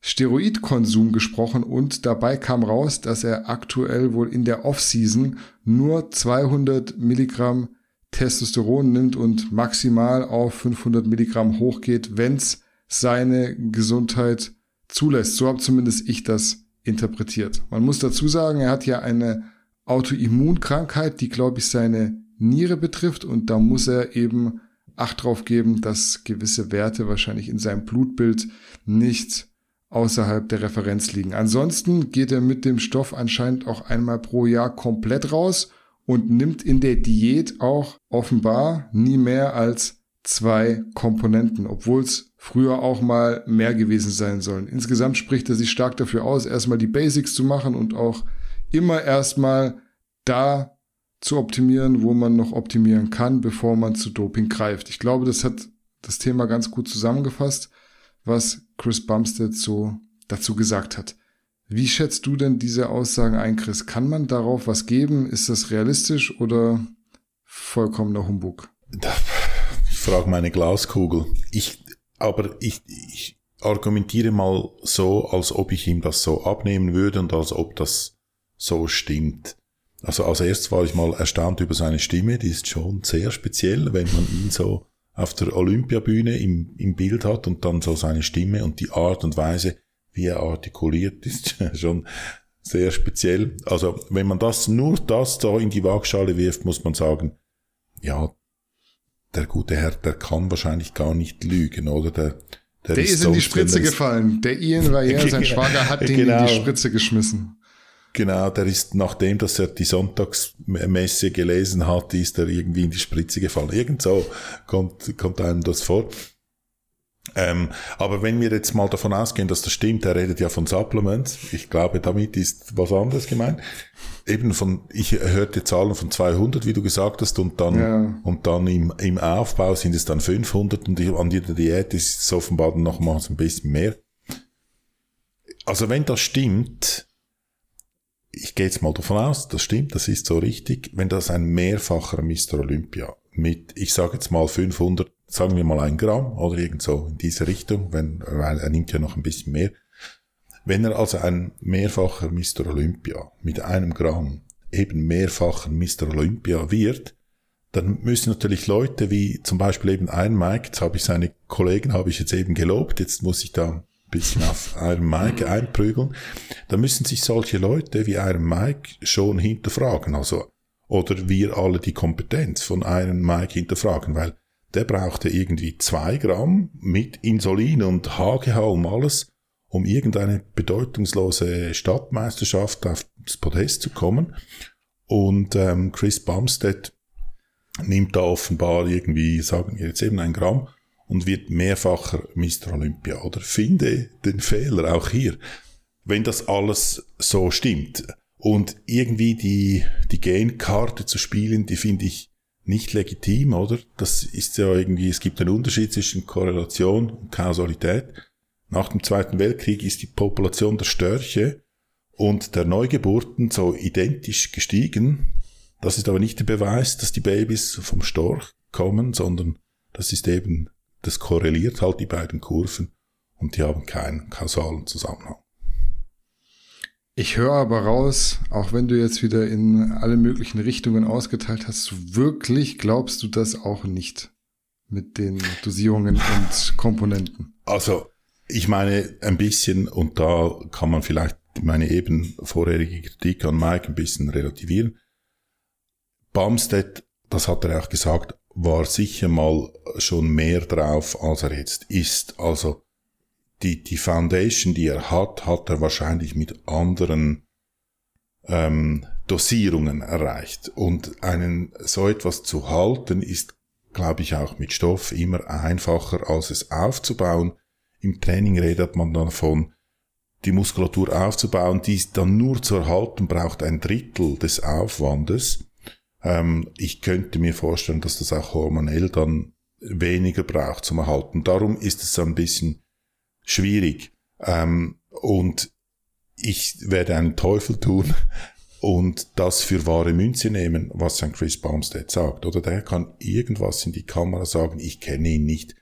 A: Steroidkonsum gesprochen und dabei kam raus, dass er aktuell wohl in der Off-Season nur 200 Milligramm Testosteron nimmt und maximal auf 500 Milligramm hochgeht, wenn's seine Gesundheit zulässt. So habe zumindest ich das interpretiert. Man muss dazu sagen, er hat ja eine Autoimmunkrankheit, die, glaube ich, seine Niere betrifft und da muss er eben Acht drauf geben, dass gewisse Werte wahrscheinlich in seinem Blutbild nicht außerhalb der Referenz liegen. Ansonsten geht er mit dem Stoff anscheinend auch einmal pro Jahr komplett raus und nimmt in der Diät auch offenbar nie mehr als zwei Komponenten, obwohl es früher auch mal mehr gewesen sein sollen. Insgesamt spricht er sich stark dafür aus, erstmal die Basics zu machen und auch immer erstmal da zu optimieren, wo man noch optimieren kann, bevor man zu Doping greift. Ich glaube, das hat das Thema ganz gut zusammengefasst, was Chris Bumstead so dazu gesagt hat. Wie schätzt du denn diese Aussagen ein, Chris? Kann man darauf was geben? Ist das realistisch oder vollkommener Humbug?
B: Ich frage meine Glaskugel. Ich, aber ich, ich argumentiere mal so, als ob ich ihm das so abnehmen würde und als ob das so stimmt. Also als erstes war ich mal erstaunt über seine Stimme, die ist schon sehr speziell, wenn man ihn so auf der Olympiabühne im, im Bild hat und dann so seine Stimme und die Art und Weise, wie er artikuliert, ist schon sehr speziell. Also wenn man das nur das da in die Waagschale wirft, muss man sagen, ja, der gute Herr, der kann wahrscheinlich gar nicht lügen, oder? Der,
A: der, der ist, ist in die Spritze gefallen. Der Ian Valliere, sein Schwager, hat den genau. in die Spritze geschmissen.
B: Genau, der ist, nachdem dass er die Sonntagsmesse gelesen hat, ist er irgendwie in die Spritze gefallen. Irgend so kommt, kommt einem das vor. Ähm, aber wenn wir jetzt mal davon ausgehen, dass das stimmt, er redet ja von Supplements. Ich glaube, damit ist was anderes gemeint. Eben von, ich hörte Zahlen von 200, wie du gesagt hast, und dann, ja. und dann im, im Aufbau sind es dann 500 und an jeder Diät ist es offenbar nochmals ein bisschen mehr. Also wenn das stimmt, ich gehe jetzt mal davon aus, das stimmt, das ist so richtig, wenn das ein mehrfacher Mr. Olympia mit, ich sage jetzt mal 500 sagen wir mal ein Gramm oder irgend so in diese Richtung, wenn, weil er nimmt ja noch ein bisschen mehr. Wenn er also ein mehrfacher Mr. Olympia mit einem Gramm eben mehrfacher Mr. Olympia wird, dann müssen natürlich Leute wie zum Beispiel eben ein Mike, jetzt habe ich seine Kollegen, habe ich jetzt eben gelobt, jetzt muss ich da bisschen auf einen Mike einprügeln, da müssen sich solche Leute wie einen Mike schon hinterfragen, also, oder wir alle die Kompetenz von einem Mike hinterfragen, weil der brauchte irgendwie zwei Gramm mit Insulin und HGH um alles, um irgendeine bedeutungslose Stadtmeisterschaft aufs Podest zu kommen. Und ähm, Chris Bumstead nimmt da offenbar irgendwie, sagen wir jetzt eben ein Gramm und wird mehrfacher Mr. Olympia. Oder finde den Fehler auch hier, wenn das alles so stimmt. Und irgendwie die, die Genkarte zu spielen, die finde ich nicht legitim, oder? Das ist ja irgendwie, es gibt einen Unterschied zwischen Korrelation und Kausalität. Nach dem Zweiten Weltkrieg ist die Population der Störche und der Neugeburten so identisch gestiegen. Das ist aber nicht der Beweis, dass die Babys vom Storch kommen, sondern das ist eben, das korreliert halt die beiden Kurven und die haben keinen kausalen Zusammenhang.
A: Ich höre aber raus, auch wenn du jetzt wieder in alle möglichen Richtungen ausgeteilt hast, wirklich glaubst du das auch nicht mit den Dosierungen und Komponenten.
B: Also, ich meine, ein bisschen, und da kann man vielleicht meine eben vorherige Kritik an Mike ein bisschen relativieren. Bumstead, das hat er auch gesagt, war sicher mal schon mehr drauf, als er jetzt ist. Also, die, die Foundation, die er hat, hat er wahrscheinlich mit anderen ähm, Dosierungen erreicht. Und einen so etwas zu halten, ist, glaube ich, auch mit Stoff immer einfacher, als es aufzubauen. Im Training redet man dann von, die Muskulatur aufzubauen, die dann nur zu erhalten braucht ein Drittel des Aufwandes. Ähm, ich könnte mir vorstellen, dass das auch hormonell dann weniger braucht zum Erhalten. Darum ist es ein bisschen schwierig. Ähm, und ich werde einen Teufel tun und das für wahre Münze nehmen, was ein Chris Baumstead sagt. Oder der kann irgendwas in die Kamera sagen, ich kenne ihn nicht.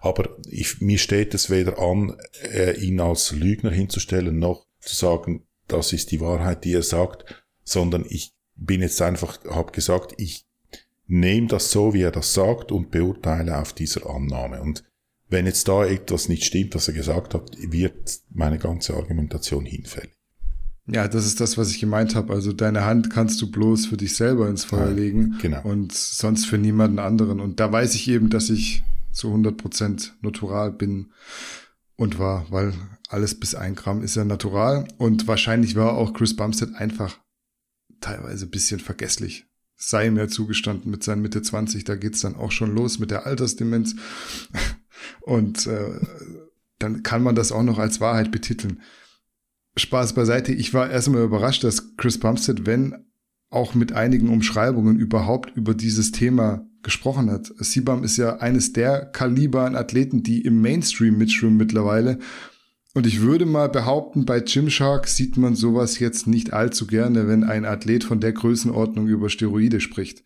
B: Aber ich, mir steht es weder an, äh, ihn als Lügner hinzustellen, noch zu sagen, das ist die Wahrheit, die er sagt, sondern ich bin jetzt einfach, habe gesagt, ich nehme das so, wie er das sagt und beurteile auf dieser Annahme. Und wenn jetzt da etwas nicht stimmt, was er gesagt hat, wird meine ganze Argumentation hinfällig.
A: Ja, das ist das, was ich gemeint habe. Also deine Hand kannst du bloß für dich selber ins Feuer ja, legen genau. und sonst für niemanden anderen. Und da weiß ich eben, dass ich zu 100 Prozent natural bin und war, weil alles bis ein Gramm ist ja natural. Und wahrscheinlich war auch Chris Bumstead einfach teilweise bisschen vergesslich. Sei mir zugestanden mit seinen Mitte 20, da geht's dann auch schon los mit der Altersdemenz. Und äh, dann kann man das auch noch als Wahrheit betiteln. Spaß beiseite. Ich war erstmal überrascht, dass Chris Bumstead, wenn auch mit einigen Umschreibungen überhaupt über dieses Thema gesprochen hat. Sibam ist ja eines der Kaliber an Athleten, die im Mainstream mitschwimmen mittlerweile. Und ich würde mal behaupten, bei Gymshark sieht man sowas jetzt nicht allzu gerne, wenn ein Athlet von der Größenordnung über Steroide spricht.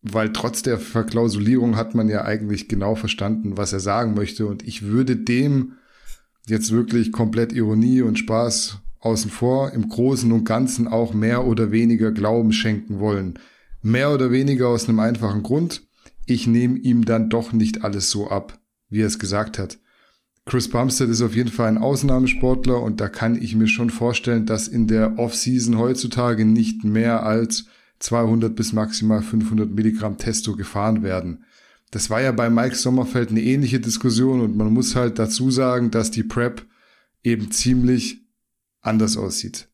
A: Weil trotz der Verklausulierung hat man ja eigentlich genau verstanden, was er sagen möchte. Und ich würde dem jetzt wirklich komplett Ironie und Spaß außen vor, im Großen und Ganzen auch mehr oder weniger Glauben schenken wollen. Mehr oder weniger aus einem einfachen Grund. Ich nehme ihm dann doch nicht alles so ab, wie er es gesagt hat. Chris Bumstead ist auf jeden Fall ein Ausnahmesportler und da kann ich mir schon vorstellen, dass in der Offseason heutzutage nicht mehr als 200 bis maximal 500 Milligramm Testo gefahren werden. Das war ja bei Mike Sommerfeld eine ähnliche Diskussion und man muss halt dazu sagen, dass die Prep eben ziemlich anders aussieht.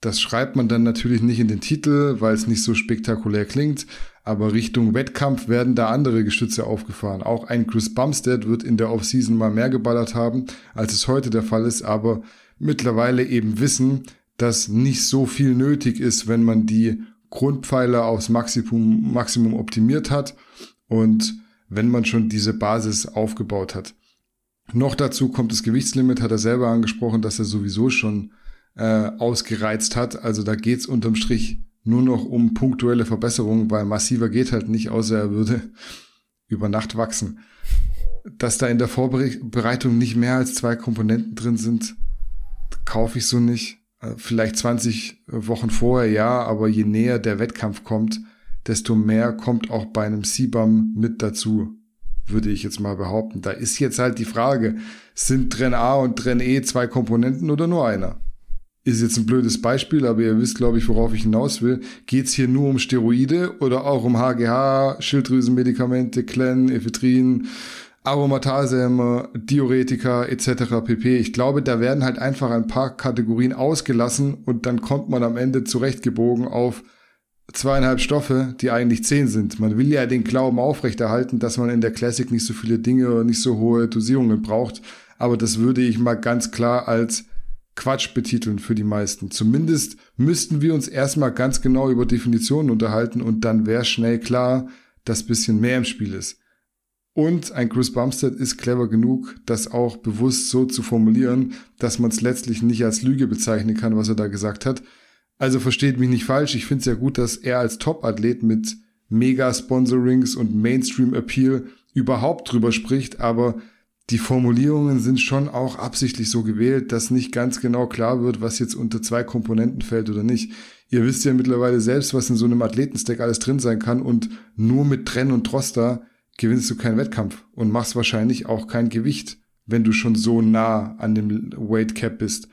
A: Das schreibt man dann natürlich nicht in den Titel, weil es nicht so spektakulär klingt, aber Richtung Wettkampf werden da andere Gestütze aufgefahren. Auch ein Chris Bumstead wird in der Offseason mal mehr geballert haben, als es heute der Fall ist, aber mittlerweile eben wissen, dass nicht so viel nötig ist, wenn man die Grundpfeiler aufs Maximum, Maximum optimiert hat und wenn man schon diese Basis aufgebaut hat. Noch dazu kommt das Gewichtslimit, hat er selber angesprochen, dass er sowieso schon äh, ausgereizt hat. Also da geht's unterm Strich nur noch um punktuelle Verbesserungen, weil massiver geht halt nicht, außer er würde über Nacht wachsen. Dass da in der Vorbereitung nicht mehr als zwei Komponenten drin sind, kaufe ich so nicht. Äh, vielleicht 20 Wochen vorher ja, aber je näher der Wettkampf kommt, desto mehr kommt auch bei einem CBAM mit dazu, würde ich jetzt mal behaupten. Da ist jetzt halt die Frage, sind Tren A und Tren E zwei Komponenten oder nur einer? Ist jetzt ein blödes Beispiel, aber ihr wisst, glaube ich, worauf ich hinaus will. Geht es hier nur um Steroide oder auch um HGH, Schilddrüsenmedikamente, Klen, Ephedrin, Aromatasehämmer, Diuretika etc. pp. Ich glaube, da werden halt einfach ein paar Kategorien ausgelassen und dann kommt man am Ende zurechtgebogen auf zweieinhalb Stoffe, die eigentlich zehn sind. Man will ja den Glauben aufrechterhalten, dass man in der Classic nicht so viele Dinge oder nicht so hohe Dosierungen braucht. Aber das würde ich mal ganz klar als Quatsch betiteln für die meisten. Zumindest müssten wir uns erstmal ganz genau über Definitionen unterhalten und dann wäre schnell klar, dass bisschen mehr im Spiel ist. Und ein Chris Bumstead ist clever genug, das auch bewusst so zu formulieren, dass man es letztlich nicht als Lüge bezeichnen kann, was er da gesagt hat. Also versteht mich nicht falsch, ich finde es ja gut, dass er als Top-Athlet mit Mega-Sponsorings und Mainstream-Appeal überhaupt drüber spricht, aber die Formulierungen sind schon auch absichtlich so gewählt, dass nicht ganz genau klar wird, was jetzt unter zwei Komponenten fällt oder nicht. Ihr wisst ja mittlerweile selbst, was in so einem Athletenstack alles drin sein kann und nur mit Trenn und Troster gewinnst du keinen Wettkampf und machst wahrscheinlich auch kein Gewicht, wenn du schon so nah an dem Weight Cap bist.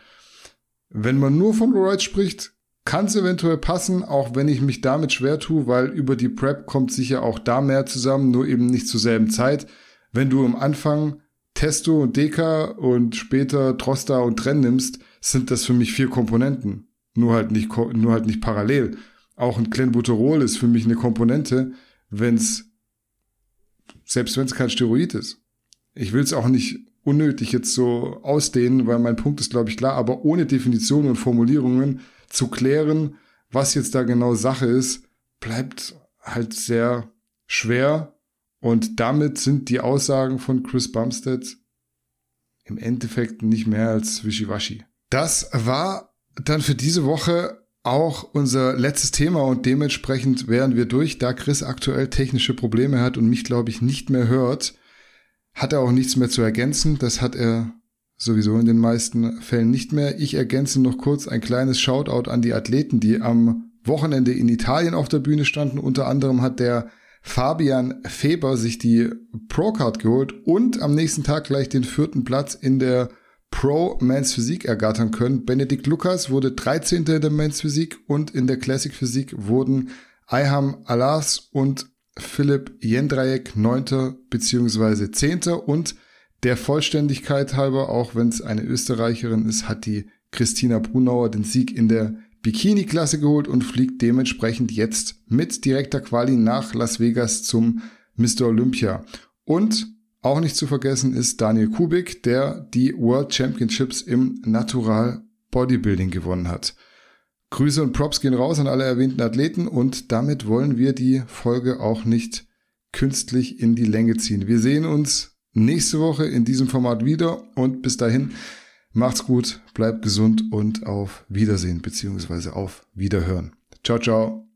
A: Wenn man nur von Roids spricht, kann es eventuell passen, auch wenn ich mich damit schwer tue, weil über die Prep kommt sicher auch da mehr zusammen, nur eben nicht zur selben Zeit. Wenn du am Anfang Testo und Deka und später Trosta und Trenn nimmst, sind das für mich vier Komponenten. Nur halt nicht, nur halt nicht parallel. Auch ein Clenbuterol ist für mich eine Komponente, wenn's, selbst wenn es kein Steroid ist. Ich will es auch nicht unnötig jetzt so ausdehnen, weil mein Punkt ist, glaube ich, klar, aber ohne Definitionen und Formulierungen zu klären, was jetzt da genau Sache ist, bleibt halt sehr schwer und damit sind die Aussagen von Chris Bumstead im Endeffekt nicht mehr als wischiwaschi. Das war dann für diese Woche auch unser letztes Thema und dementsprechend wären wir durch, da Chris aktuell technische Probleme hat und mich, glaube ich, nicht mehr hört, hat er auch nichts mehr zu ergänzen. Das hat er sowieso in den meisten Fällen nicht mehr. Ich ergänze noch kurz ein kleines Shoutout an die Athleten, die am Wochenende in Italien auf der Bühne standen. Unter anderem hat der Fabian Feber sich die Pro-Card geholt und am nächsten Tag gleich den vierten Platz in der Pro Men's Physik ergattern können. Benedikt Lukas wurde 13. in der Men's Physik und in der Classic Physik wurden Ayham Alas und Philipp Jendrajek 9. bzw. 10. und der Vollständigkeit halber, auch wenn es eine Österreicherin ist, hat die Christina Brunauer den Sieg in der Bikini-Klasse geholt und fliegt dementsprechend jetzt mit direkter Quali nach Las Vegas zum Mr. Olympia. Und auch nicht zu vergessen ist Daniel Kubik, der die World Championships im Natural Bodybuilding gewonnen hat. Grüße und Props gehen raus an alle erwähnten Athleten und damit wollen wir die Folge auch nicht künstlich in die Länge ziehen. Wir sehen uns nächste Woche in diesem Format wieder und bis dahin Macht's gut, bleibt gesund und auf Wiedersehen beziehungsweise auf Wiederhören. Ciao, ciao.